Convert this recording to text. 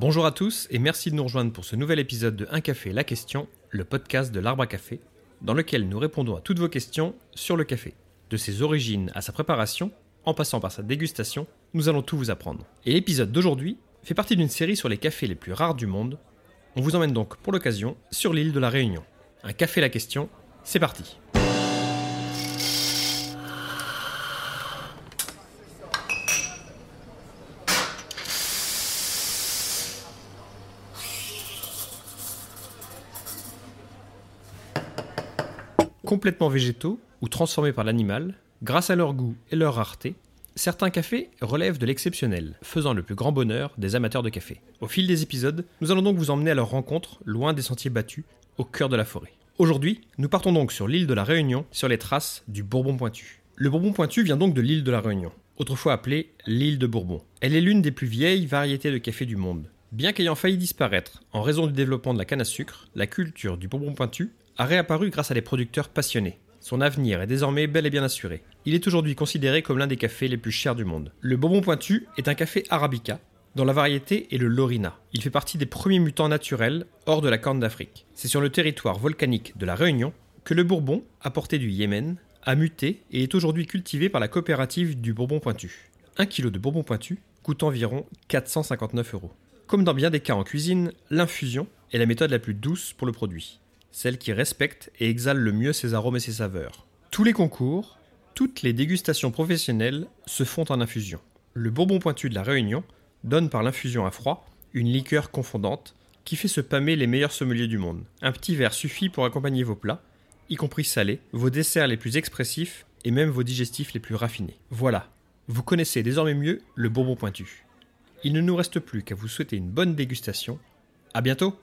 Bonjour à tous et merci de nous rejoindre pour ce nouvel épisode de Un café la question, le podcast de l'arbre à café, dans lequel nous répondons à toutes vos questions sur le café. De ses origines à sa préparation, en passant par sa dégustation, nous allons tout vous apprendre. Et l'épisode d'aujourd'hui fait partie d'une série sur les cafés les plus rares du monde. On vous emmène donc pour l'occasion sur l'île de la Réunion. Un café la question, c'est parti. Complètement végétaux ou transformés par l'animal, grâce à leur goût et leur rareté, certains cafés relèvent de l'exceptionnel, faisant le plus grand bonheur des amateurs de café. Au fil des épisodes, nous allons donc vous emmener à leur rencontre, loin des sentiers battus, au cœur de la forêt. Aujourd'hui, nous partons donc sur l'île de la Réunion, sur les traces du Bourbon pointu. Le Bourbon pointu vient donc de l'île de la Réunion, autrefois appelée l'île de Bourbon. Elle est l'une des plus vieilles variétés de café du monde. Bien qu'ayant failli disparaître en raison du développement de la canne à sucre, la culture du Bourbon pointu a réapparu grâce à des producteurs passionnés. Son avenir est désormais bel et bien assuré. Il est aujourd'hui considéré comme l'un des cafés les plus chers du monde. Le Bourbon Pointu est un café arabica, dont la variété est le Lorina. Il fait partie des premiers mutants naturels hors de la Corne d'Afrique. C'est sur le territoire volcanique de la Réunion que le Bourbon, apporté du Yémen, a muté et est aujourd'hui cultivé par la coopérative du Bourbon Pointu. Un kilo de Bourbon Pointu coûte environ 459 euros. Comme dans bien des cas en cuisine, l'infusion est la méthode la plus douce pour le produit celle qui respecte et exhale le mieux ses arômes et ses saveurs. Tous les concours, toutes les dégustations professionnelles se font en infusion. Le Bourbon pointu de la Réunion donne par l'infusion à froid une liqueur confondante qui fait se pâmer les meilleurs sommeliers du monde. Un petit verre suffit pour accompagner vos plats, y compris salés, vos desserts les plus expressifs et même vos digestifs les plus raffinés. Voilà, vous connaissez désormais mieux le Bourbon pointu. Il ne nous reste plus qu'à vous souhaiter une bonne dégustation. À bientôt!